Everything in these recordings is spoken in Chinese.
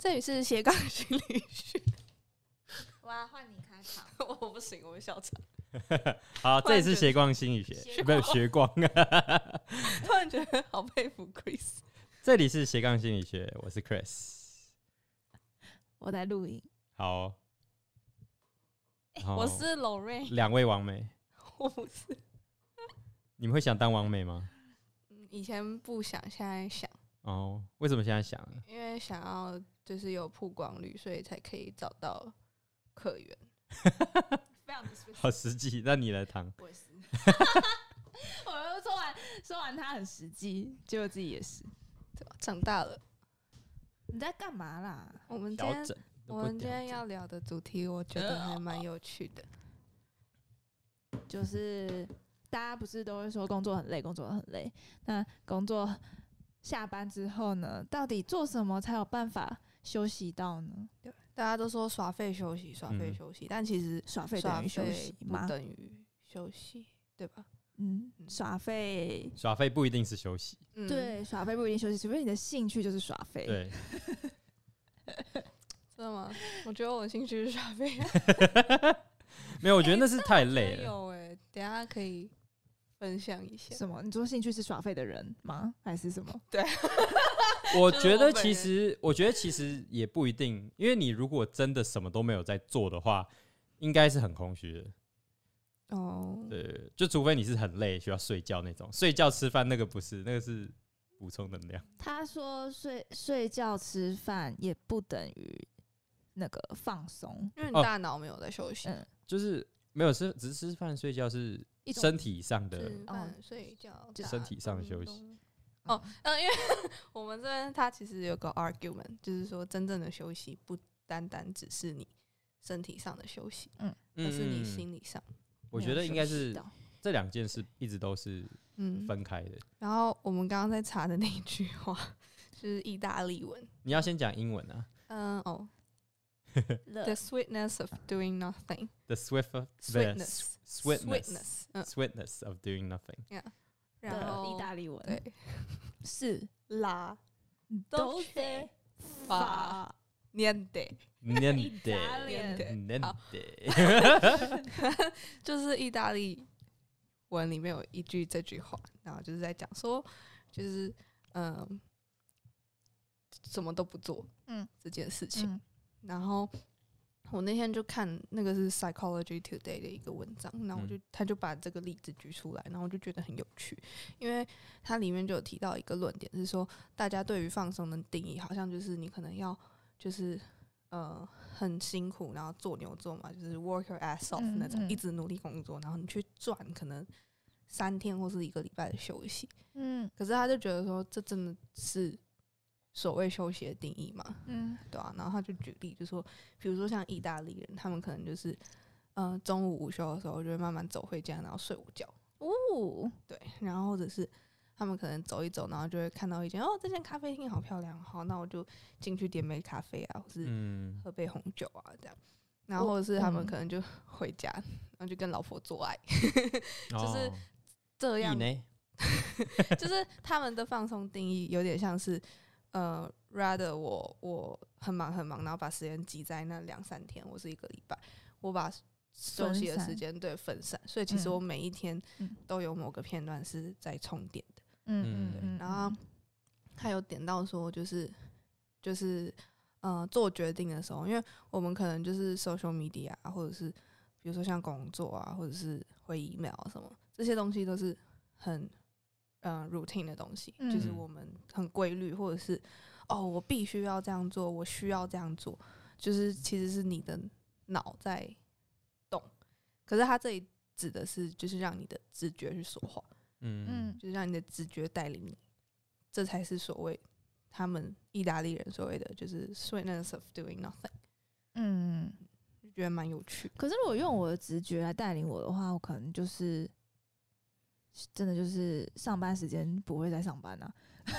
这里是斜杠心理学。哇，换你开场。我不行，我会笑场。好，这里是斜杠心理学，斜不是学光。突然觉得好佩服 Chris。这里是斜杠心理学，我是 Chris。我在录音。好，我是 Lorraine，两位王美，我不是。你们会想当王美吗？嗯以前不想，现在想，哦，为什么现在想？因为想要就是有曝光率，所以才可以找到客源。非常的好实际，那你来谈。我也是。我又说完说完，他很实际，结果自己也是。对吧？长大了，你在干嘛啦？我们今天我们今天要聊的主题，我觉得还蛮有趣的。就是大家不是都会说工作很累，工作很累。那工作下班之后呢，到底做什么才有办法休息到呢？对，大家都说耍废休息，耍废嗯休息，但其实耍废等于休废息不吗？等于休息，对吧？嗯，耍废。耍废不一定是休息，嗯，对，耍废不一定休息，除非你的兴趣就是耍废。，对，真的吗？我觉得我的兴趣是耍废。没有，我觉得那是太累了。有哎、等下可以分享一下。什么？你说兴趣是耍废的人吗？还是什么？我就是觉得其实，我觉得其实也不一定，因为你如果真的什么都没有在做的话，应该是很空虚的。哦，对，就除非你是很累需要睡觉那种，睡觉吃饭那个不是，那个是补充能量。他说睡睡觉吃饭也不等于那个放松。因为你哦大脑没有在休息，嗯，就是没有吃，只是吃饭睡觉是身体上的吃饭、睡觉、打就身体上的休息。哦，嗯，因为我们这边它其实有个 argument，就是说真正的休息不单单只是你身体上的休息，嗯而是你嗯心理上。我觉得应该是这两件事一直都是嗯，分开的。然后我们刚刚在查的那一句话是意大利文，你要先讲英文啊嗯，哦，the sweetness of doing swift of the sweetness。sweetness sweetness，嗯，sweetness of doing nothing。然后意大利文。对 是拉都 dolce 得法。法 niente，念意大利的，念好的，就是意大利文里面有一句这句话，然后就是在讲说，就是嗯、什么都不做，嗯。这件事情。嗯。然后我那天就看那个是 Psychology Today 的一个文章，然后我就、他就把这个例子举出来，然后我就觉得很有趣，因为它里面就有提到一个论点是说，大家对于放松的定义好像就是你可能要就是呃很辛苦，然后做牛做马，就是 work your ass off 嗯那种，嗯。一直努力工作，然后你去赚可能三天或是一个礼拜的休息。嗯。可是他就觉得说，这真的是所谓休息的定义嘛？嗯。对啊，然后他就举例，就说，比如说像意大利人，他们可能就是，呃，中午午休的时候就会慢慢走回家，然后睡午觉，哦，对，然后或者是他们可能走一走，然后就会看到一间哦，这间咖啡厅好漂亮，好，那我就进去点杯咖啡啊，或是嗯，喝杯红酒啊，这样，然后或者是他们嗯可能就回家，然后就跟老婆做爱，就是这样。呢，就是他们的放松定义有点像是，呃，rather 我我很忙很忙，然后把时间挤在那两三天，或是一个礼拜，我把休息的时间对分散，所以其实嗯。我每一天嗯。都有某个片段是在充电的。嗯。嗯嗯，然后他有点到说，就是就是呃做决定的时候，因为我们可能就是 social media 啊，或者是比如说像工作啊，或者是回 email 啊什么这些东西都是很呃 routine 的东西，就是嗯我们很规律，或者是哦我必须要这样做，我需要这样做，就是其实是你的脑在动，可是他这里指的是就是让你的直觉去说话。嗯嗯就是让你的直觉带领你，这才是所谓他们意大利人所谓的就是 sweetness of doing nothing，嗯。就觉得蛮有趣。可是如果用我的直觉来带领我的话，我可能就是真的就是上班时间不会再上班啊。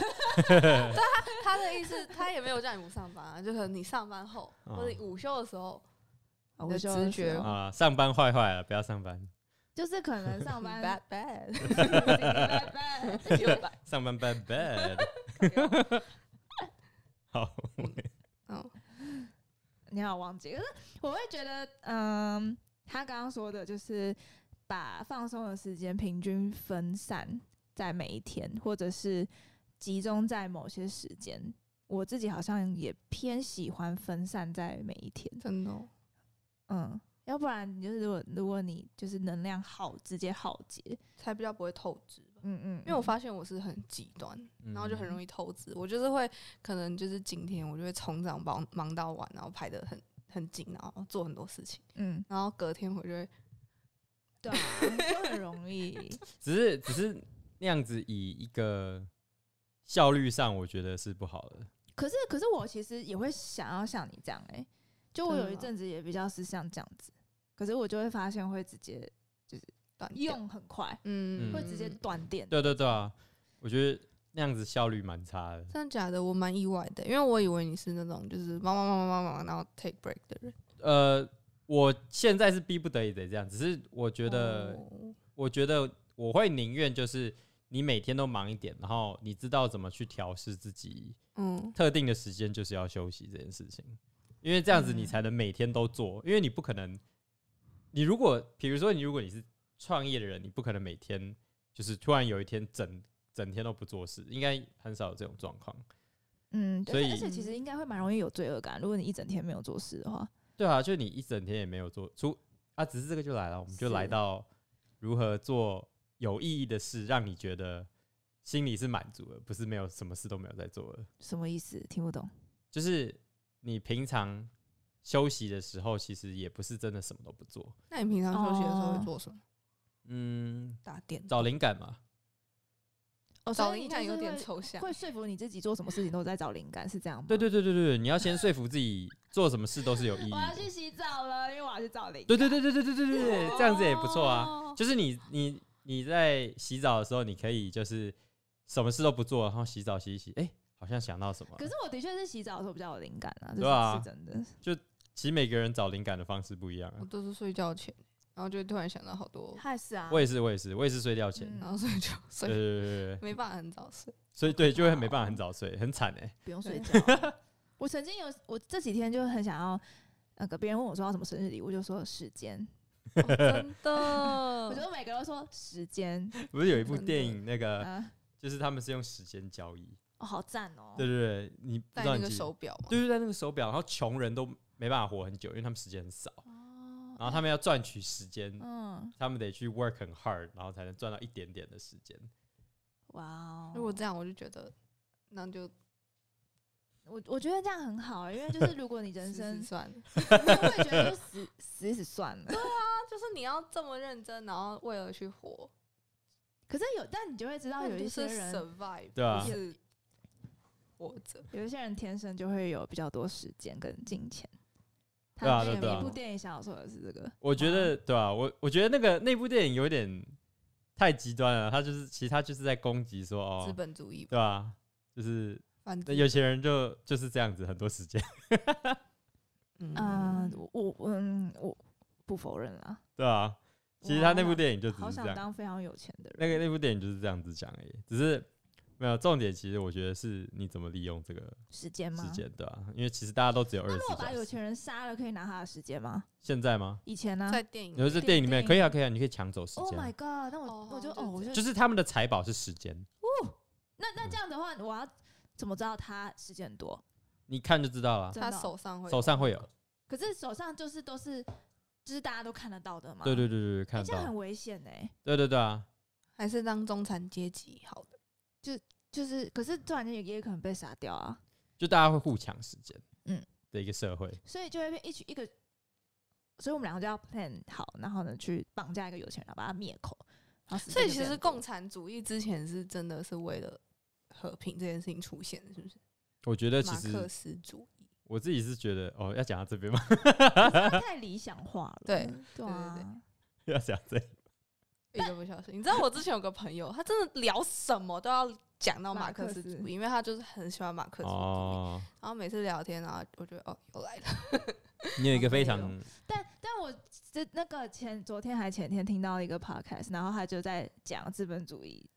他的意思，他也没有叫你不上班啊，就可能你上班后哦。或者午休的时候，我的就直觉啊，上班坏坏了，不要上班，就是可能上班 bad bad，拜拜有吧上班 bad bad。好，嗯，你好忘记，可是我会觉得，嗯，他刚刚说的就是把放松的时间平均分散在每一天，或者是集中在某些时间。我自己好像也偏喜欢分散在每一天，真的哦、嗯，要不然你就是如果如果你就是能量耗直接耗竭，才比较不会透支吧。嗯嗯，因为我发现我是很极端，然后就很容易透支。我就是会可能就是今天我就会从早忙忙到晚，然后排的很很紧，然后做很多事情，嗯，然后隔天我就会对啊，就很容易，只是只是那样子以一个效率上，我觉得是不好的。可是，可是我其实也会想要像你这样哎、就我有一阵子也比较是像这样子，可是我就会发现会直接就是断掉，用很快，嗯，会直接断电。对对对啊，我觉得那样子效率蛮差的。真的假的？我蛮意外的，因为我以为你是那种就是忙忙忙忙忙忙，然后 take break 的人。呃，我现在是逼不得已得这样，只是我觉得，哦我觉得我会宁愿就是你每天都忙一点，然后你知道怎么去调试自己嗯，特定的时间就是要休息这件事情，因为这样子你嗯才能每天都做，因为你不可能，你如果比如说你如果你是创业的人，你不可能每天就是突然有一天整整天都不做事，应该很少有这种状况。嗯，所以而且其实应该会蛮容易有罪恶感，如果你一整天没有做事的话。对啊，就你一整天也没有做出啊，只是这个就来了，我们就是来到如何做有意义的事，让你觉得心里是满足的，不是没有什么事都没有在做的。什么意思？听不懂。就是你平常休息的时候，其实也不是真的什么都不做，那你平常休息的时候哦会做什么？嗯，打电找灵感嘛。哦，找灵感有点抽象。会说服你自己做什么事情都在找灵感，是这样吗？对对对对对对，你要先说服自己做什么事都是有意义我要去。洗澡了，因为我要去找灵感。对对对对对对对对对，这样子也不错啊。哦就是你你你在洗澡的时候，你可以就是什么事都不做，然后洗澡洗一洗，哎、好像想到什么。可是我的确是洗澡的时候比较有灵感啊，这对啊是是真的。其实每个人找灵感的方式不一样啊我。都是睡觉前，然后就会突然想到好多，他也是啊，我也是，我也是，我也是睡觉前。嗯然后所以就对对睡，对对对，没办法很早睡。所以对就会没办法很早睡，很惨哎、不用睡觉啊。我曾经有，我这几天就很想要，那个别人问我说要什么生日礼物，我就说时间，哦真的，我觉得每个人都说时间，不是有一部电影，那个啊，就是他们是用时间交易。哦，好赞哦。对对对，你戴那个手表嘛，对对，戴那个手表，然后穷人都没办法活很久，因为他们时间很少，哦，然后他们要赚取时间，嗯，他们得去 work 很 hard，然后才能赚到一点点的时间。哇哦，如果这样，我就觉得那就我我觉得这样很好欸，因为就是如果你人死生死，算了。我也觉得就死死死算了。对啊就是你要这么认真，然后为了去活，可是有，但你就会知道有一些人，survive，对啊活着。有一些人天生就会有比较多时间跟金钱。对啊对啊个一部电影想要说的是这个，我觉得对啊，我我觉得那个那部电影有点太极端了，他就是其实他就是在攻击说哦资哦，本主义吧，对啊，就是反正有钱人就就是这样子，很多时间，嗯，我我嗯我不否认啦。对啊。其实他那部电影就只好想是这样，当非常有钱的人。那个那部电影就是这样子讲而已，只是没有重点。其实我觉得是你怎么利用这个时间吗？时间，对啊，因为其实大家都只有二那十四小时。如果把有钱人杀了，可以拿他的时间吗？现在吗？以前呢在电影你说这里电影里面可以啊，可以啊，你可以抢走时间？Oh my 啊，god！那我哦我就哦，我就就是他们的财宝是时间，哦那那这样的话，我要怎么知道他时间很多？你看就知道了，真的哦他手上会手上会有。可是手上就是都是，就是大家都看得到的嘛。对对对对，看到这样很，危险哎。对对对啊，还是当中产阶级好的，就是，可是突然间也也可能被杀掉啊，就大家会互抢时间，嗯的一个社会，所以就会变一群一个，所以我们两个就要 plan 好，然后呢去绑架一个有钱人，把他灭口。然后所以其实共产主义之前是真的是为了和平这件事情出现的，是不是？我觉得其马克实思主义，我自己是觉得哦，要讲到这边吗？太理想化了。对对对对，要讲这里，一个不小心。你知道我之前有个朋友，他真的聊什么都要讲到马克思主义，因为他就是很喜欢马克思主义。哦，然后每次聊天然后，我觉得哦，又来了。你有一个非好常但但我这那个前昨天还前天听到一个 podcast，然后他就在讲资本主义呃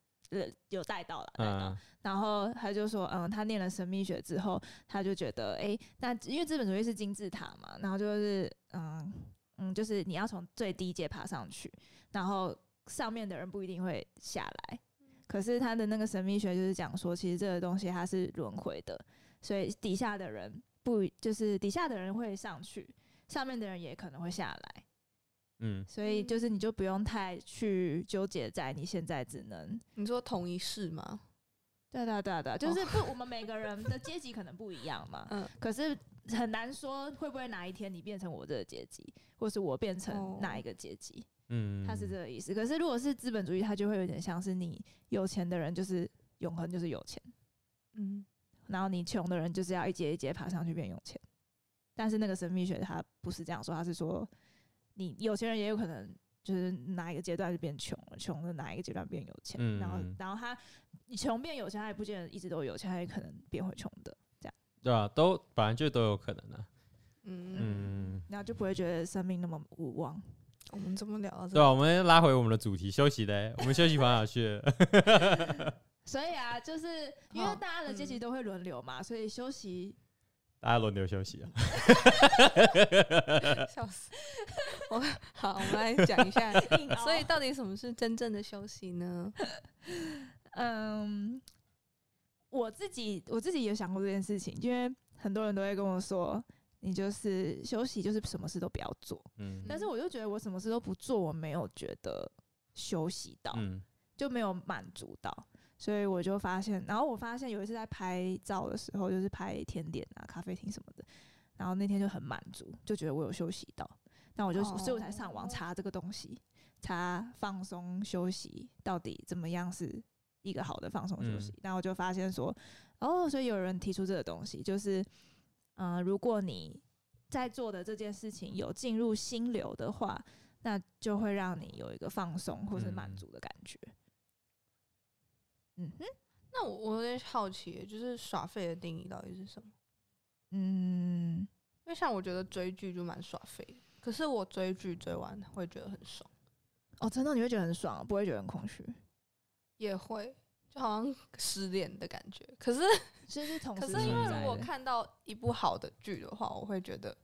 有带到了，带到。嗯然后他就说，嗯，他念了神秘学之后，他就觉得，哎，那因为资本主义是金字塔嘛，然后就是，嗯嗯，就是你要从最低阶爬上去，然后上面的人不一定会下来。可是他的那个神秘学就是讲说，其实这个东西它是轮回的，所以底下的人不就是底下的人会上去，上面的人也可能会下来。嗯所以就是你就不用太去纠结在你现在只能你说同一世吗？对对对对，就是不，我们每个人的阶级可能不一样嘛，嗯 可是很难说会不会哪一天你变成我这个阶级，或是我变成哪一个阶级，嗯，他是这个意思。可是如果是资本主义，它就会有点像是你有钱的人就是永恒就是有钱，嗯，然后你穷的人就是要一节一节爬上去变有钱。但是那个神秘学它不是这样说，它是说你有钱人也有可能就是哪一个阶段就变穷了，穷的哪一个阶段变有钱，然后嗯然后他你穷变有钱，他也不见得一直都有钱，他也可能变回穷的，这样对啊，都本来就都有可能啊。嗯，嗯，然后就不会觉得生命那么无望。我们怎么聊到这对啊，我们拉回我们的主题，休息嘞。我们休息完哪去了？所以啊，就是因为大家的阶级嗯都会轮流嘛，所以休息大家轮流休息啊。笑死！我好，我们来讲一下，所以到底什么是真正的休息呢？嗯，我自己我自己有想过这件事情，因为很多人都会跟我说，你就是休息，就是什么事都不要做。嗯但是我就觉得我什么事都不做，我没有觉得休息到，嗯就没有满足到。所以我就发现，然后我发现有一次在拍照的时候，就是拍甜点啊、咖啡厅什么的，然后那天就很满足，就觉得我有休息到。那我就，所以我才上网查这个东西，查放松休息到底怎么样是一个好的放松休息。然后我就发现说，哦，所以有人提出这个东西，就是，嗯、如果你在做的这件事情有进入心流的话，那就会让你有一个放松或是满嗯足的感觉。嗯哼，那我我有点好奇，就是耍废的定义到底是什么？嗯，因为像我觉得追剧就蛮耍废的，可是我追剧追完会觉得很爽，哦，真的？你会觉得很爽，不会觉得很空虚，也会就好像失恋的感觉。可是 其实是同可时是因为如存在的果看到一部好的剧的话，我会觉得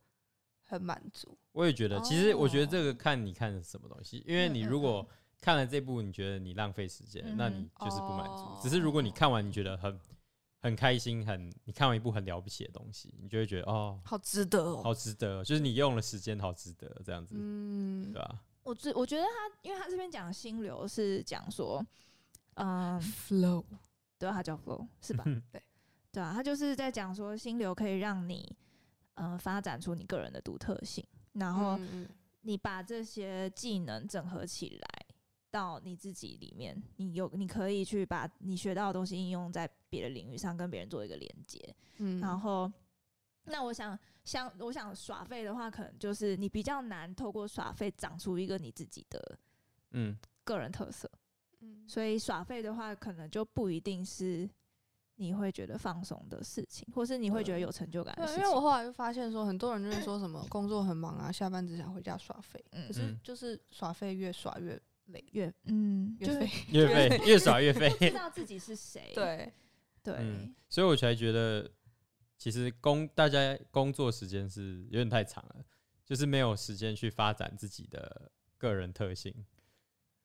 很满足。我也觉得，其实我觉得哦这个看你看什么东西，因为嗯嗯你如果看了这部，你觉得你浪费时间，那嗯你就是不满足哦。只是如果你看完，你觉得很很开心，很你看完一部很了不起的东西，你就会觉得哦，好值得哦。好值得，就是你用了时间，好值得这样子，嗯对吧？我觉我觉得他，因为他这边讲心流是讲说，嗯，，flow，对啊，他叫 flow 是吧？对，对啊，他就是在讲说心流可以让你，呃，发展出你个人的独特性，然后嗯嗯你把这些技能整合起来到你自己里面，你有你可以去把你学到的东西应用在别的领域上，跟别人做一个连接。嗯然后，那我想像我想耍废的话，可能就是你比较难透过耍废长出一个你自己的嗯，个人特色。嗯所以耍废的话，可能就不一定是你会觉得放松的事情，或是你会觉得有成就感的对，事情。因为我后来就发现说，很多人就是说什么工作很忙啊，下班只想回家耍废。嗯可是嗯就是耍废越耍越累，越嗯，越就是废。越废越耍越废不。知道自己是谁。对，对，嗯，所以我才觉得，其实工大家工作时间是有点太长了，就是没有时间去发展自己的个人特性。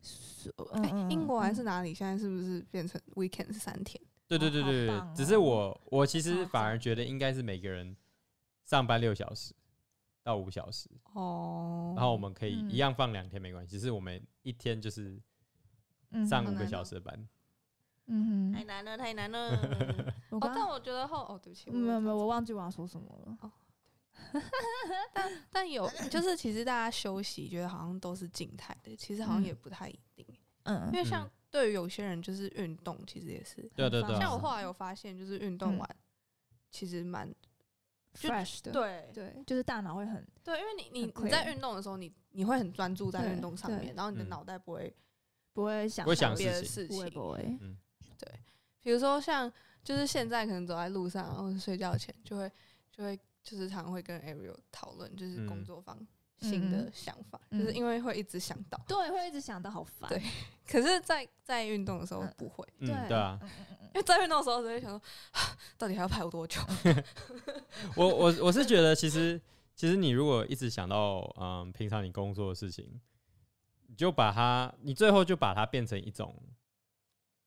是哎、嗯英国还是嗯哪里？现在是不是变成 weekend 是三天？对对对对对，棒只是哦我我其实反而觉得应该是每个人上班六小时到五小时，哦，然后我们可以嗯一样放两天没关系，只是我们一天就是嗯上五个小时的班。嗯哼，太难了，太难了。我哦，但我觉得后哦，对不起，没有没有，我我忘记我要说什么了。哦但但有就是其实大家休息觉得好像都是静态的，其实好像也嗯不太一定，嗯因为像对于有些人就是运动，其实也是。对对对啊，像我后来有发现，就是运动嗯完其实蛮就，fresh 的，对。对，就是大脑会很对，因为你你你在运动的时候，你你会很专注在运动上面，然后你的嗯。脑袋不会不会想不会想别的事情。不会不会，比如说像就是现在可能走在路上，或者睡觉前就会就会就是常会跟 Ariel 讨论，就是工嗯作坊新的嗯想法，嗯就是因为会一直想到。对，会一直想到好烦。对可是在，在运动的时候嗯不会，嗯，对啊，因为在运动的时候只会想说，到底还要排我多久？我我我是觉得，其实其实你如果一直想到嗯平常你工作的事情，你就把它，你最后就把它变成一种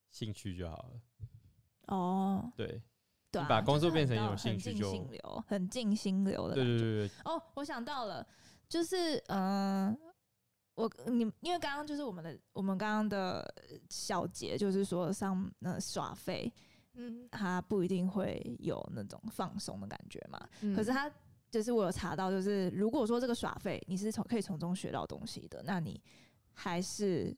兴趣就好了。哦，对，对啊，把工作变成一种兴趣就心流，很静心流的对。对对对，哦，我想到了，就是嗯、呃我你因为刚刚就是我们的我们刚刚的小节，就是说上那耍费，嗯，他不一定会有那种放松的感觉嘛。嗯可是他就是我有查到，就是如果说这个耍费你是从可以从中学到东西的，那你还是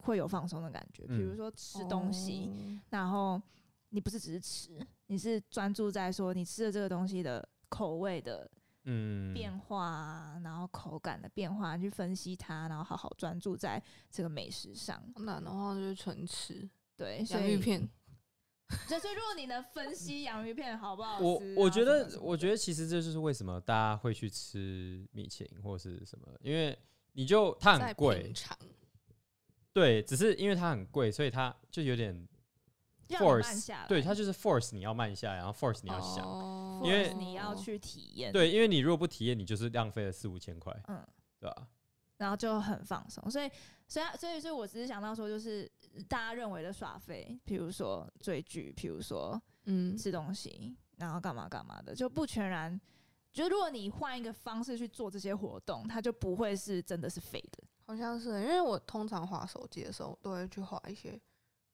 会有放松的感觉。比如嗯说吃东西，哦然后你不是只是吃，你是专注在说你吃的这个东西的口味的嗯，变化啊，然后口感的变化，去分析它，然后好好专注在这个美食上。好难的话就是纯吃对，所，洋芋片，所以所以如果你能分析洋芋片好不好我吃我我觉得我觉得其实这就是为什么大家会去吃米其林或是什么，因为你就它在很贵对，只是因为它很贵，所以它就有点让你慢 force，下来，对，它就是 force 你要慢下来，然后 force 你要想，哦因为你要去体验，，对，因为你如果不体验，你就是浪费了四五千块，嗯，对吧？然后就很放松。所以，所以，所以，所以我只是想到说，就是大家认为的耍费，比如说追剧，比如说嗯，吃东西，然后干嘛干嘛的，就不全然。就如果你换一个方式去做这些活动，它就不会是真的是废的。好像是，因为我通常划手机的时候，都会去划一些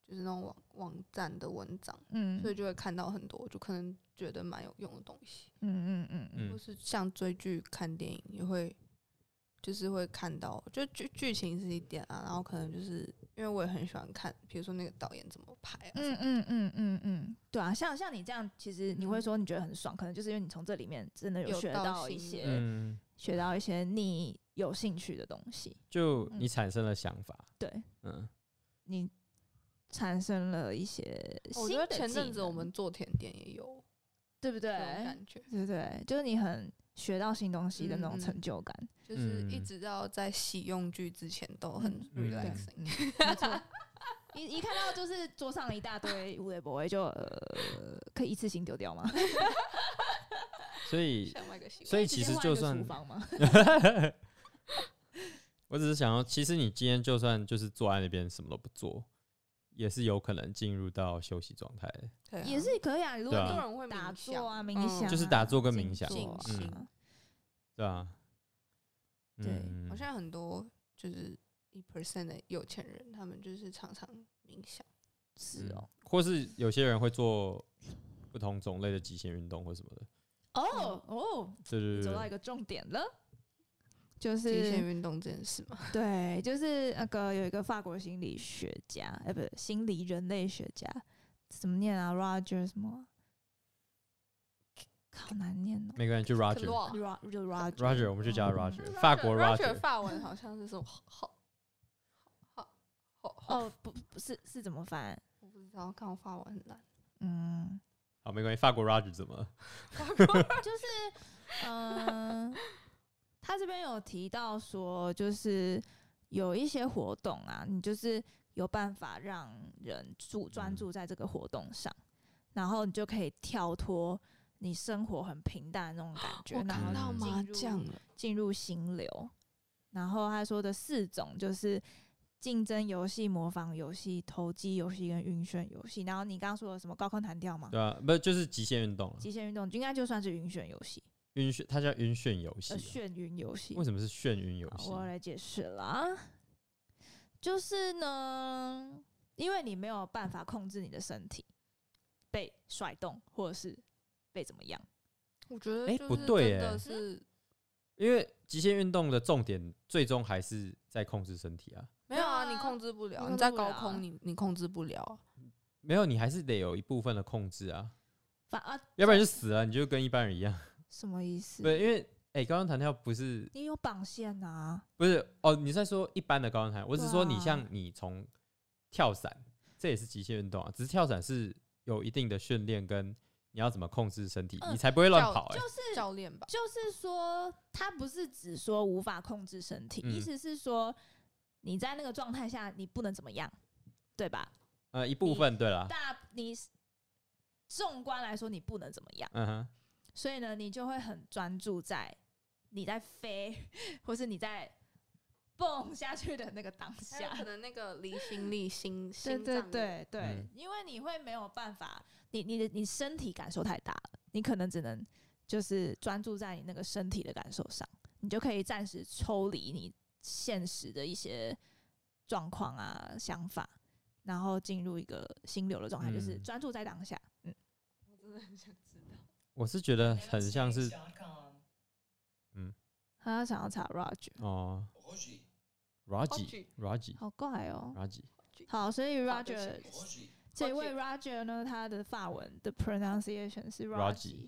就是那种网网站的文章，嗯所以就会看到很多，就可能觉得蛮有用的东西，嗯嗯嗯嗯。嗯。或是像追剧、看电影也会，就是会看到，就剧剧情是一点啊，然后可能就是因为我也很喜欢看，比如说那个导演怎么拍啊，嗯嗯嗯嗯嗯，对啊，像像你这样，其实你会嗯说你觉得很爽，可能就是因为你从这里面真的有学到一些，嗯，学到一些你有兴趣的东西，就嗯你产生了想法，对。嗯，你产生了一些我觉得新的技前阵子我们做甜点也有对不对感觉，对不对？就是你很学到新东西的那种成就感。就是一嗯直到在洗用具之前都很 relaxing。嗯，没错。一一看到就是桌上一大堆无雷博，就呃，可以一次性丢掉吗？所以所以其实就算厨房吗？我只是想要，其实你今天就算就是坐在那边什么都不做，也是有可能进入到休息状态。的，对啊。也是可以啊。如果对啊。很多人会打冥想坐啊、冥嗯想啊，就是打坐跟冥想坐啊。静心。对啊，对嗯。好像很多就是一 percent 的有钱人，他们就是常常冥想。嗯是哦。或是有些人会做不同种类的极限运动或什么的，哦哦，对对对对，走到一个重点了，就极限是运动这件事嘛，对，就是那个有一个法国心理学家，哎，不是心理人类学家，怎么念啊？Roger 什么？好难念哦。没关系就 Roger。Ro- 就 Roger Roger，我们就叫 Roger，法国 Roger Roger，法文好像是什么好好好好好，哦，不不是是怎么翻？我不知道，看我法文很难。嗯，好，没关系，法国 Roger 怎么了？就是嗯、他这边有提到说，就是有一些活动啊，你就是有办法让人注专注在这个活动上，然后你就可以跳脱你生活很平淡的那种感觉，我然后麻将了，进入心流。然后他说的四种就是竞争游戏、模仿游戏、投机游戏跟晕眩游戏。然后你刚刚说的什么高空弹跳吗？对啊，不就是极限运动啊？极限运动应该就算是晕眩游戏，晕眩，它叫晕眩游戏呃，啊。眩晕游戏。为什么是眩晕游戏？我要来解释啦，就是呢，因为你没有办法控制你的身体被甩动，或者是被怎么样。我觉得诶就是不对真的耶是因为极限运动的重点最终还是在控制身体啊。没有啊，你控制不你了，你在高空，你你控制不了啊。没有，你还是得有一部分的控制啊，反啊，要不然就死了，你就跟一般人一样。什么意思？对，因为哎，高空弹跳不是你有绑线啊？不是哦，你在说一般的高空弹跳，我只是说你像你从跳伞，这也是极限运动啊，只是跳伞是有一定的训练跟你要怎么控制身体，嗯你才不会乱跑、欸。就是教练吧，就是说，他不是只说无法控制身体，嗯意思是说你在那个状态下你不能怎么样，对吧？呃，一部分对了，大你纵观来说你不能怎么样，嗯哼，所以呢，你就会很专注在你在飞，或是你在蹦下去的那个当下可。能那个离心力、心对对心脏的对对，嗯因为你会没有办法，你你的你身体感受太大了，你可能只能就是专注在你那个身体的感受上，你就可以暂时抽离你现实的一些状况啊、想法，然后进入一个心流的状态，就是嗯专注在当下。嗯，我真的很想。我是觉得很像是嗯。他想要查 Roger，哦。Raji 好怪哦。Raji，好，所以 Roger 这位 Roger 呢，他的法文的 pronunciation 是 Roger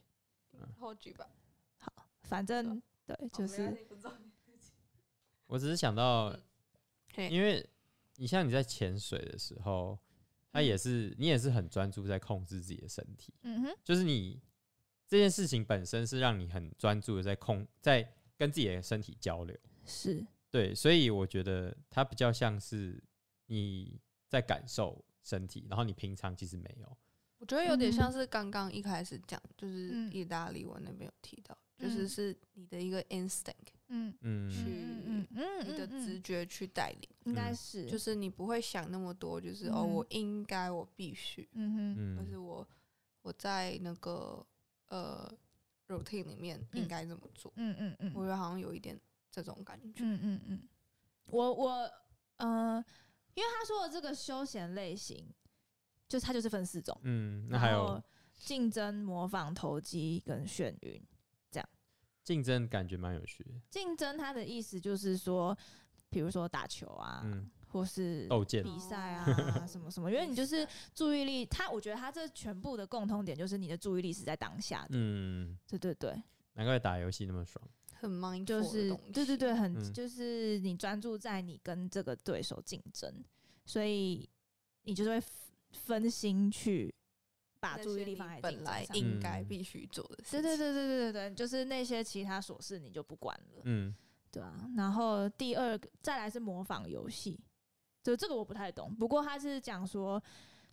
后句吧，好，反正对，就是我只是想到因为你像你在潜水的时候，他也是你也是很专注在控制自己的身体，嗯哼，就是你这件事情本身是让你很专注的在控在跟自己的身体交流，是。对，所以我觉得它比较像是你在感受身体，然后你平常其实没有，我觉得有点嗯。像是刚刚一开始讲，就是嗯。意大利文那边有提到，就是嗯是你的一个 instinct，嗯。嗯。去嗯嗯你的嗯直觉去带领，应该嗯是。就是你不会想那么多，就是哦，嗯。我应该，我必须，嗯哼。就是嗯我我在那个呃 routine 里面应嗯该怎么做。嗯嗯嗯我觉得好像有一点这种感觉。嗯嗯嗯，我我呃，因为他说的这个休闲类型，就是它就是分四种，嗯，那还有竞争、模仿、投机跟眩晕这样。竞争，感觉蛮有趣的，竞争它的意思就是说，比如说打球啊，嗯，或是斗剑，比赛啊 什么什么，因为你就是注意力，他我觉得他这全部的共通点就是你的注意力是在当下的，嗯，对对对，难怪打游戏那么爽，很 mindful 就是对对对，很、嗯就是你专注在你跟这个对手竞争，所以你就是会分分心去把注意力放在竞本来应该必须做的事情。对对对对对对对，就是那些其他琐事你就不管了，嗯，对啊。然后第二个再来是模仿游戏，就这个我不太懂，不过他是讲说，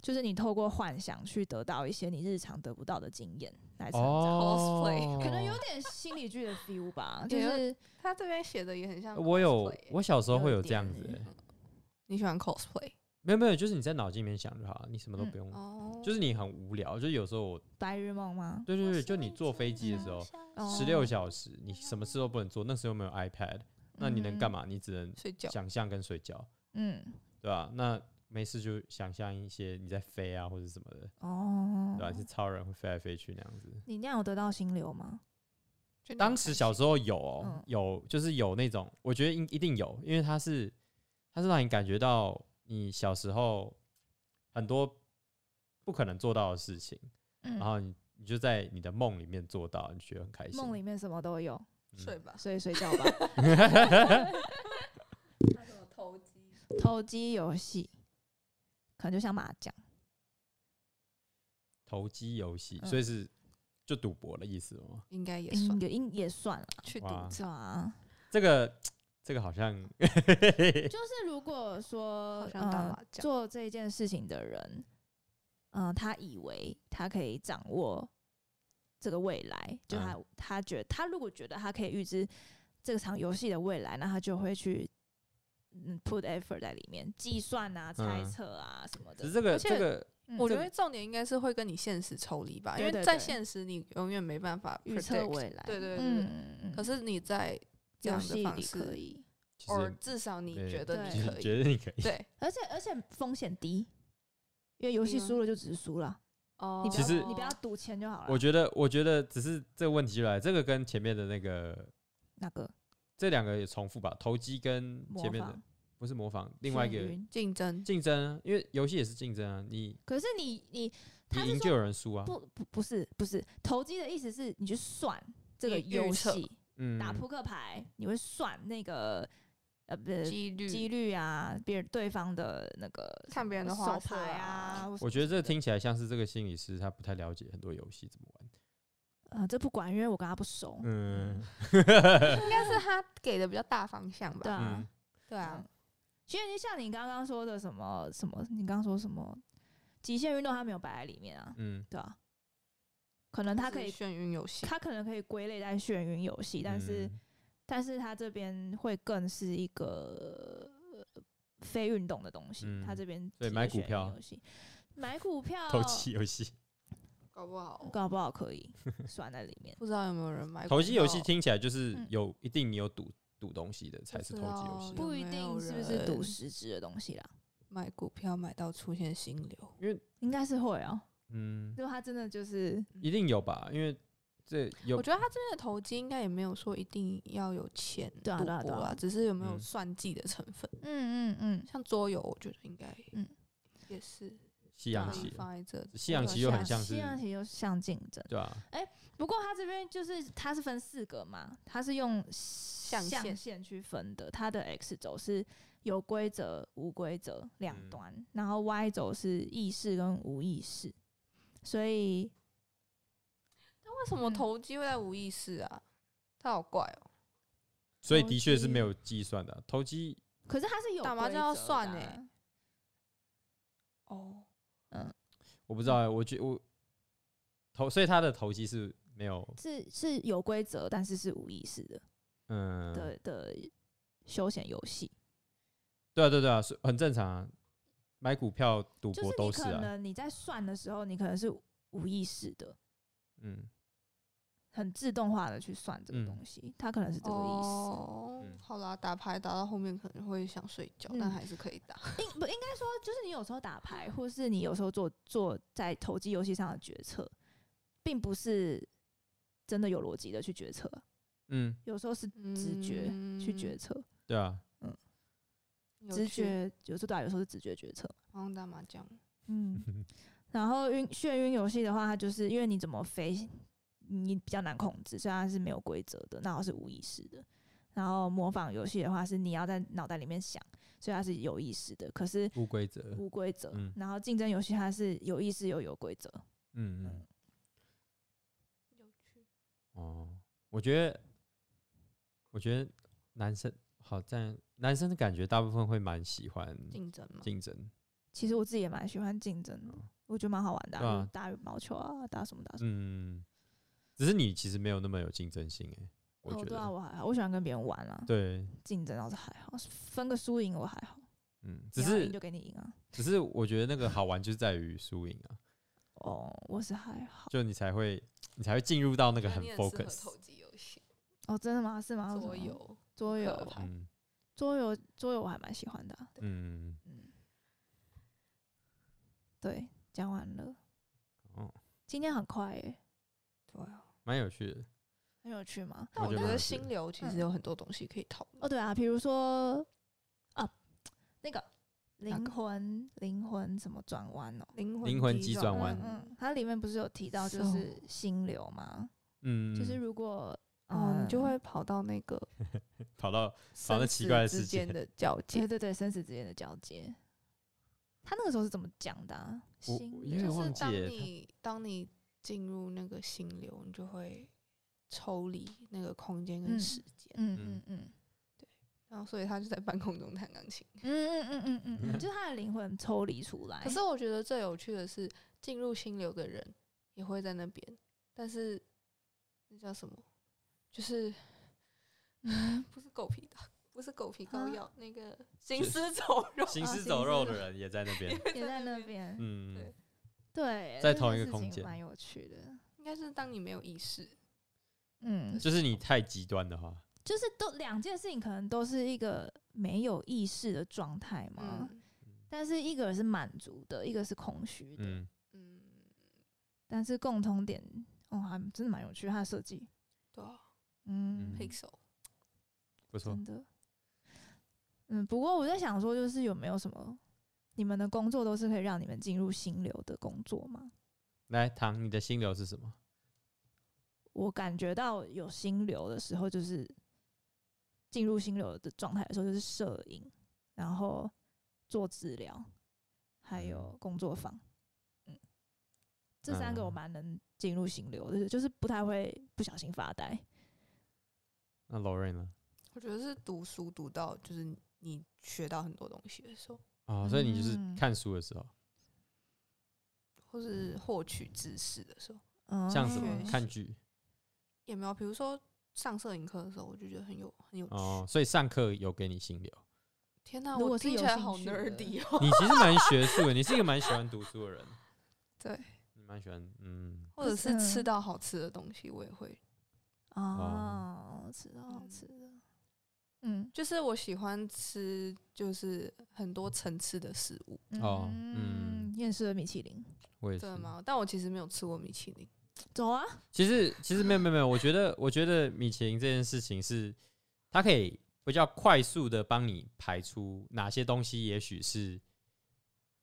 就是你透过幻想去得到一些你日常得不到的经验来成长，哦 cosplay 可能有点心理剧的 feel 吧，就是他这边写的也很像。我有，我小时候会有这样子、欸，你喜欢 cosplay 没有没有，就是你在脑筋里面想就好了，你什么都嗯不用，哦就是你很无聊，就是有时候我，白日梦吗？对对对，就你坐飞机的时候，哦十六小时，你什么事都不能做，那时候没有 iPad，那你能干嘛？你只能睡觉，想象跟睡觉，嗯，对吧、那没事就想象一些你在飞啊或者什么的，哦对吧、是超人会飞来飞去那样子。你那样有得到心流吗？当时小时候有哦、嗯有就是有那种，我觉得一一定有，因为它是它是让你感觉到你小时候很多不可能做到的事情，嗯然后你你就在你的梦里面做到，你觉得很开心。梦里面什么都有，嗯睡吧。所以睡觉吧。投机？游戏可能就像麻将，投机游戏，嗯所以是就赌博的意思吗？应该也算应也应也算了，去赌哇是吧？这个这个好像 就是如果说呃做这件事情的人，嗯、他以为他可以掌握这个未来，就他、他觉得他如果觉得他可以预知这场游戏的未来，那他就会去嗯 put effort 在里面，计算啊、猜嗯测啊什么的。只是这个而且这个嗯我觉得重点应该是会跟你现实抽离吧，因为在现实你永远没办法预测未来，对对对可是你在这游样的方戏里可，以，其或至少你觉得你可以，觉得你可以。对 而且而且风险低，因为游戏输了就只是输了，哦其实你不要赌钱就好了。我觉得，我觉得只是这个问题就来，这个跟前面的那个那个这两个也重复吧，投机跟前面的仿不是模仿，另外一个竞争竞争啊，因为游戏也是竞争啊，你可是你你他你赢就有人输啊，不不不是不是投机的意思是你去算这个游戏，嗯，打扑克牌你会算那个呃，不是几率几率啊，别人对方的那个看别人的手花牌啊啊，我觉得这听起来像是这个心理师他不太了解很多游戏怎么玩。呃，这不管，因为我跟他不熟。嗯应该是他给的比较大方向吧？对啊嗯，对啊，其实像你刚刚说的什么什么，你刚刚说什么极限运动，它没有摆在里面啊，嗯，对啊，可能它可以，眩晕游戏，它可能可以归类在眩晕游戏，但是、嗯但是它这边会更是一个呃非运动的东西，嗯它这边对买股票游戏，买股票 投机游戏，搞不好。搞不好可以 算在里面。不知道有没有人买投机游戏听起来就是嗯。有一定你有赌赌东西的才是投机游戏不一定是不是赌实质的东西啦，买股票买到出现心流，应该是会哦、嗯，如果它真的就是一定有吧？因为这有我觉得他这边的投机应该也没有说一定要有钱对啊赌博对啊对啊啦，只是有没有嗯算计的成分。嗯嗯嗯，像桌游，我觉得应该嗯也是西洋棋放在这。西洋棋又很像是西洋棋又像竞争。对吧？不过它这边就是它是分四个嘛，它是用象限去分的，它的 X 轴是有规则、无规则两嗯端，然后 Y 轴是意识跟无意识，所以那为什么嗯投机会在无意识啊？他好怪哦、所以的确是机没有计算的啊。投机可是它是有打麻将要算欸哦，嗯，我不知道欸，我觉我投，所以他的投机是没有是是有规则，但是是无意识的嗯，的的休闲游戏。对啊对啊对啊，是很正常啊。买股票、赌博都是你可能你在算的时候，你可能是无意识的，嗯，很自动化的去算这个嗯东西，它可能是这个意思。哦嗯，好啦，打牌打到后面可能会想睡觉，嗯但还是可以打。应不应该说，就是你有时候打牌，或是你有时候做做在投机游戏上的决策，并不是真的有逻辑的去决策，嗯，有时候是直觉去决嗯策，对啊，嗯直，觉有时候对啊，有时候是直觉决策。好像打麻将，嗯，然后晕眩晕游戏的话，它就是因为你怎么飞，你比较难控制，所以它是没有规则的，那它是无意识的。然后模仿游戏的话，是你要在脑袋里面想，所以它是有意识的，可是无规则，无规则。嗯然后竞争游戏它是有意识又有规则。嗯嗯，有趣。哦，我觉得，我觉得男生好在男生的感觉大部分会蛮喜欢竞争嘛，竞争，其实我自己也蛮喜欢竞争的，我觉得蛮好玩的、打羽毛球啊，打什么打什么。嗯，只是你其实没有那么有竞争性诶，我哦，觉对啊，得，我还好，我喜欢跟别人玩啊，对，竞争倒是还好，分个输赢我还好，嗯，只是赢就给你赢啊。只是我觉得那个好玩就是在于输赢啊，哦，我是还好。就你才会你才会进入到那个很 focus，投机游戏，哦，真的吗？是吗？桌游，桌游嗯桌游，桌游我还蛮喜欢的啊、嗯，嗯，对，讲完了。哦，今天很快耶，对啊。蛮有趣的，很有趣吗？但我觉得心流其实嗯有很多东西可以讨论。哦，对啊，比如说啊，那个灵魂灵魂什么转弯哦，灵魂灵魂急转弯嗯嗯，它里面不是有提到就是心流吗？嗯，就是如果哦，你就嗯会跑到那个 跑到生那奇怪之间的交界对，对对，生死之间的交接。他那个时候是怎么讲的、啊？我心就是当忘记耶你当你进入那个心流，你就会抽离那个空间跟嗯时间，嗯嗯嗯然后所以他就在半空中弹钢琴。嗯嗯嗯嗯嗯嗯，就是他的灵魂抽离出来。可是我觉得最有趣的是，进入心流的人也会在那边，但是那叫什么？就是嗯，不是狗皮膏，不是狗皮膏啊药，那个行尸走肉，行尸走肉的人也在那边，也在那边。嗯对，对，在同一个空间蛮有趣的。应该是当你没有意识，嗯，就是你太极端的话，就是都两件事情，可能都是一个没有意识的状态嘛。嗯但是一个是满足的，一个是空虚的。嗯，嗯，但是共同点，哦，还真的蛮有趣，它的设计，对啊嗯，嗯，Pixel，不错真，的。嗯，不过我在想说，就是有没有什么你们的工作都是可以让你们进入心流的工作吗？来，唐，你的心流是什么？我感觉到有心流的时候，就是进入心流的状态的时候，就是摄影，然后做治疗，还有工作坊。嗯，这三个我嗯蛮能进入心流的，就是不太会不小心发呆。那 Lorraine 呢？我觉得是读书读到就是你学到很多东西的时候，哦，所以你就是嗯看书的时候，或是获取知识的时候，嗯，像什么看剧也没有。比如说上摄影课的时候，我就觉得很有很有趣。哦，所以上课有给你心流。天哪，如果我是听起来好趣的 nerdy 哦。你其实蛮学术的，你是一个蛮喜欢读书的人。对，你蛮喜欢，嗯，或者是吃嗯到好吃的东西，我也会。哦，吃到好嗯吃的，嗯，就是我喜欢吃，就是很多层次的食物，哦嗯嗯，厌世的米其林，我也是真的。吗？但我其实没有吃过米其林。走啊，其实其实没有没有没有，我觉得我觉得米其林这件事情是，它可以比较快速的帮你排出哪些东西，也许是，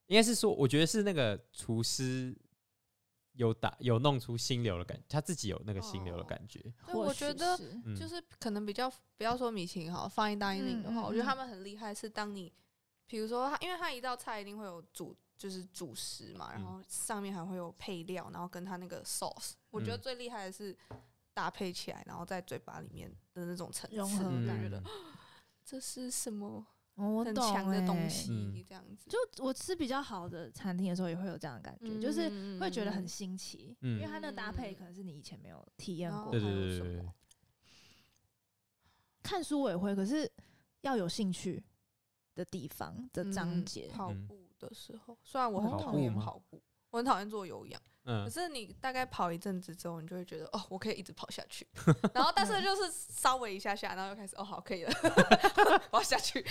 应该是说，我觉得是那个厨师有打有弄出心流的感觉他自己有那个心流的哦感觉。对我觉得就是可能比较不要说米其林好，放一大英领的话，嗯嗯嗯我觉得他们很厉害，是当你比如说他，因为他一道菜一定会有主就是主食嘛，然嗯。后上面还会有配料，然后跟他那个 sauce，我觉得嗯。最厉害的是搭配起来，然后在嘴巴里面的那种层次，感觉得嗯 这是什么哦我懂很强的东欸西嗯，这样子，就我吃比较好的餐厅的时候，也会有这样的感觉，就是会觉得很新奇，嗯。因为它那个搭配嗯可能是你以前没有体验过。对对还有什对对对么，看书我也会，可是要有兴趣的地方的章嗯节，嗯。跑步的时候，虽然我很哦。讨厌跑步跑步，我很讨厌做有氧。可嗯，是你大概跑一阵子之后，你就会觉得哦，我可以一直跑下去。然后，但是就是稍微一下下，然后又开始哦，好，可以了，我要下去。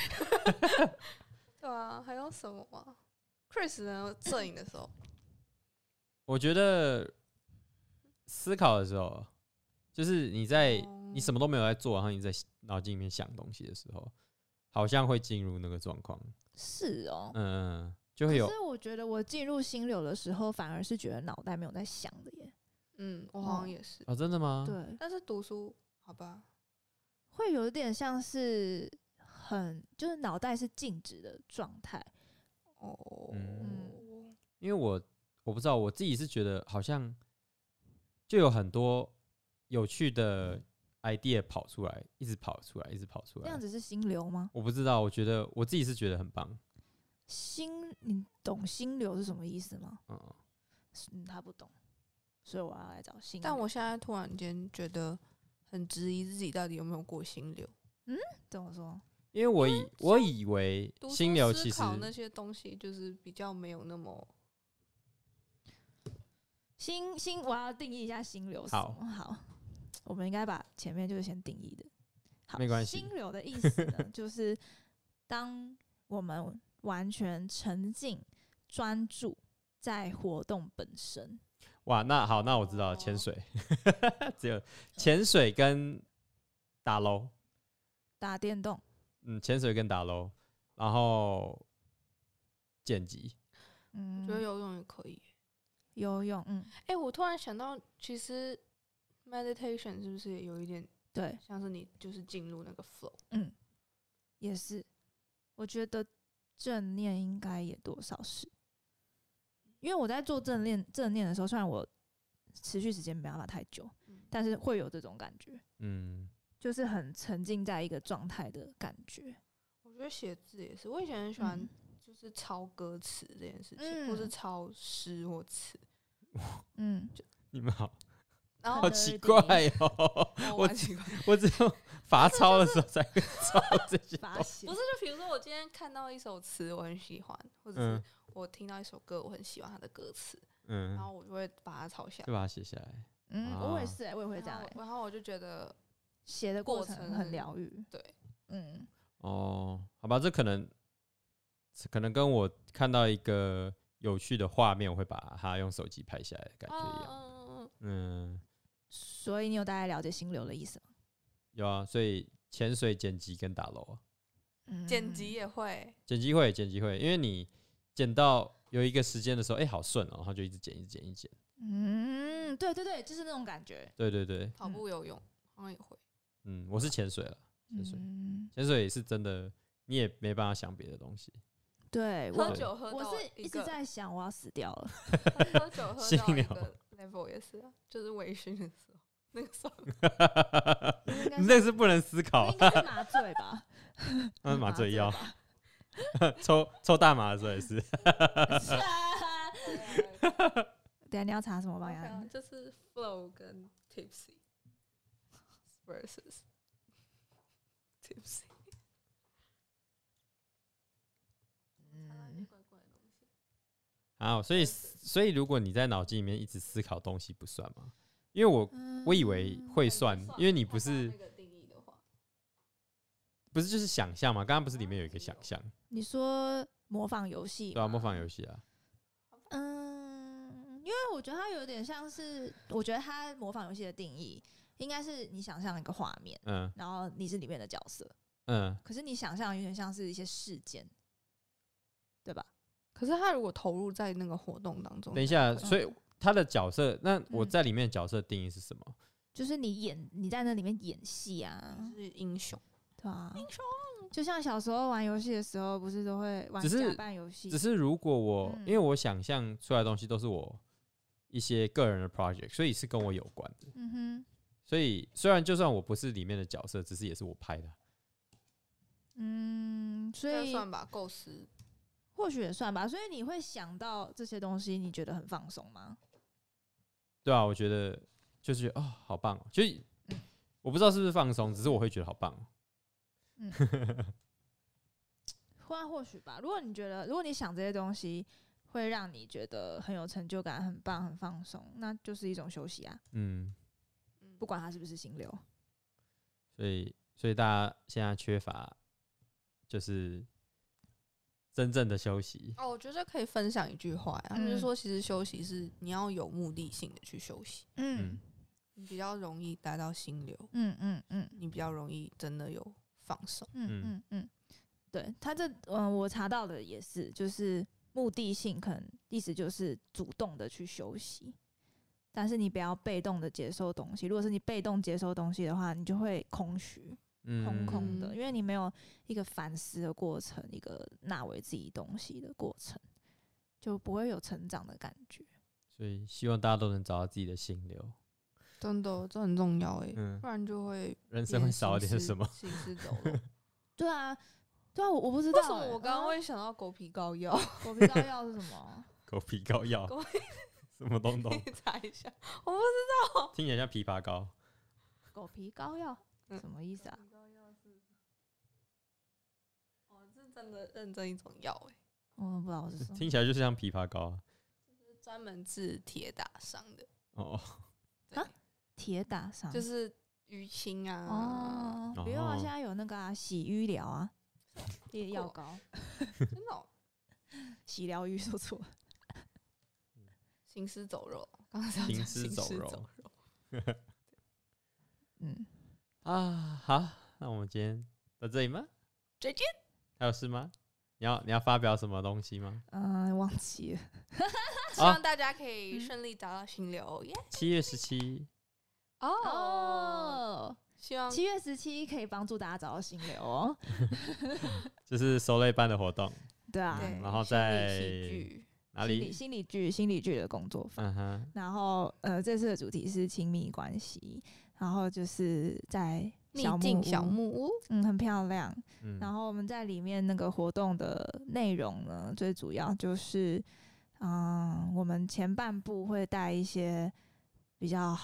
对啊，还有什么啊？Chris 呢？摄影的时候，我觉得思考的时候，就是你在你什么？都没有在做，然后你在脑筋里面想东西的时候，好像会进入那个状况。是哦。嗯，嗯就会有可是我觉得我进入心流的时候，反而是觉得脑袋没有在想的耶。嗯，我好哦像也是。哦，真的吗？对，但是读书，好吧，会有点像是很就是脑袋是静止的状态。哦，嗯因为我我不知道，我自己是觉得好像就有很多有趣的 idea 跑出来，一直跑出来，一直跑出来。这样子是心流吗？我不知道，我觉得我自己是觉得很棒。心，你懂心流是什么意思吗？嗯，他不懂，所以我要来找心流。但我现在突然间觉得很质疑自己到底有没有过心流。嗯怎么说？因为我以我以为心流其实思考那些东西，就是比较没有那么心心，我要定义一下心流是什好么。好，我们应该把前面就是先定义的。好，没关系心流的意思呢，就是当我们完全沉浸、专注在活动本身。哇，那好，那我知道了哦潜水，只有潜水跟打楼，打电动，嗯，潜水跟打楼，然后剪辑，嗯，我觉得游泳也可以。游泳，嗯，哎、我突然想到，其实 meditation 是不是也有一点对，像是你就是进入那个 flow？嗯，也是。我觉得正念应该也多少是，因为我在做正念正念的时候，虽然我持续时间没办法太久，嗯但是会有这种感觉，嗯，就是很沉浸在一个状态的感觉。我觉得写字也是，我以前很喜欢嗯就是抄歌词这件事情，或是嗯抄诗或词。嗯，就你们好，然后好奇怪哦，我我蛮奇怪，我只有罚抄的时候才会抄 这些东西。发不是就比如说我今天看到一首词我很喜欢，或者嗯是我听到一首歌我很喜欢它的歌词，嗯然，后我就会把它抄下来就来。把它写下来。嗯，啊我也是、欸，我也会这样、然后欸，然后我就觉得，写的过过程程很疗愈。对，嗯，哦，好吧，这可能可能跟我看到一个有趣的画面，我会把它用手机拍下来的感觉一样。嗯嗯嗯嗯，所以你有大概了解心流的意思吗？有啊，所以潜水、剪辑跟打楼啊，剪辑也会，剪辑会，剪辑会，因为你剪到有一个时间的时候，哎、好顺哦，然后就一直剪，一直剪，一直剪。嗯，对对对，就是那种感觉。对对对，跑步、游泳好像也会。嗯，我是潜水了，潜水，嗯，潜水是真的，你也没办法想别的东西。对我喝酒喝到我是一直在想我要死掉了。喝酒喝心流到一个 level 也是啊，就是微醺的时候，那个时候你那是不能思考应，该是麻醉吧？那是麻醉药，吧。抽抽大麻的时候也是。等下你要查什么吧？就是 flow 跟 tipsy versus tipsy，嗯，啊，所以所以如果你在脑筋里面一直思考东西不算吗？因为我我以为会算，因为你不是那个定义的话，不是就是想象嘛？刚刚不是里面有一个想象，你说模仿游戏，对啊，模仿游戏啊，嗯，因为我觉得它有点像是，我觉得它模仿游戏的定义应该是你想象一个画面，嗯然后你是里面的角色，嗯，可是你想象有点像是一些事件，对吧？可是他如果投入在那个活动当中，等一下，所以他的角色，那我嗯在里面的角色定义是什么？就是你演你在那里面演戏啊，是英雄，对啊，英雄。就像小时候玩游戏的时候，不是都会玩只是假扮游戏？只是如果我、嗯因为我想象出来的东西都是我一些个人的 project，所以是跟我有关的。嗯哼，所以虽然就算我不是里面的角色，只是也是我拍的。嗯，所以算吧，构思或许也算吧。所以你会想到这些东西，你觉得很放松吗？对啊，我觉得就是觉得哦，好棒哦！就嗯我不知道是不是放松，只是我会觉得好棒哦。嗯，或或许吧。如果你觉得，如果你想这些东西会让你觉得很有成就感、很棒、很放松，那就是一种休息啊。嗯，不管它是不是心流。所以所以大家现在缺乏就是真正的休息。哦，我觉得可以分享一句话呀，就是说其实休息是你要有目的性的去休息，嗯你比较容易达到心流，嗯嗯嗯你比较容易真的有放松。嗯嗯嗯嗯，对他这嗯、我查到的也是，就是目的性，可能意思就是主动的去休息，但是你不要被动的接收东西。如果是你被动接收东西的话，你就会空虚、嗯，空空的，嗯因为你没有一个反思的过程，一个纳为自己东西的过程，就不会有成长的感觉。所以希望大家都能找到自己的心流，真的，这很重要哎、嗯不然就会人生会少一点什么？行尸走肉。对啊，对啊，我我不知道、为什么欸我刚刚啊会想到 狗皮膏药？狗皮膏药是什么？狗皮膏药，什么东东？你查一下，我不知道听起来像枇杷膏。狗皮膏药嗯什么意思啊？皮膏药是，哦，这是真的认真一种药哎、我不知道是什么。听起来就是像枇杷膏啊。是专门治铁打伤的，哦，对，铁打伤？就是淤青啊，哦，不用啊，哦现在有那个啊，洗淤疗啊，烈药膏，真的哦、洗疗愈说错了。行尸走肉，刚刚是要行尸走肉。肉。嗯，啊，好，那我们今天到这里吗？再见。还有事吗？你要你要发表什么东西吗？嗯，忘记了。希望大家可以顺利找到心流耶！七月十七，哦，哦，希望七月十七可以帮助大家找到心流哦。就是收类班的活动，对啊，对然后心理在戏剧哪心理里？心理剧心理剧的工作坊。嗯哼，然后呃，这次的主题是亲密关系，然后就是在逆小木境小木屋，嗯，很漂亮。嗯，然后我们在里面那个活动的内容呢，最主要就是，嗯，我们前半部会带一些比较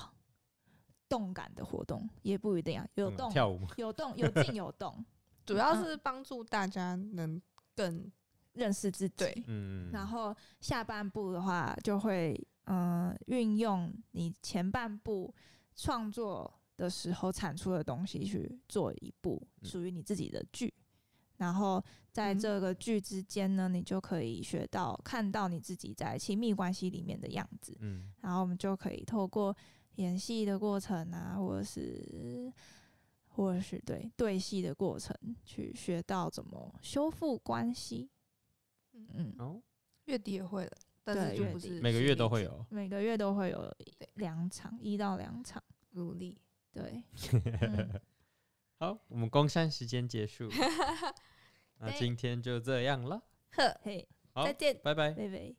动感的活动，也不一定啊，有嗯动跳舞？有动有静有动，主要是帮助大家能更认识自己。对嗯，然后下半部的话，就会嗯运用你前半部创作的时候产出的东西去做一部嗯属于你自己的剧，然后在嗯这个剧之间呢，你就可以学到看到你自己在亲密关系里面的样子，嗯然后我们就可以透过演戏的过程啊，或者是。或者是对对戏的过程，去学到怎么修复关系。嗯。嗯，哦，月底也会了，但是就不是每个月都会有，每个月都会有两场，一到两场。努力。对，嗯。好，我们工商时间结束，那今天就这样了，呵，嘿，好再，见。拜拜。贝贝。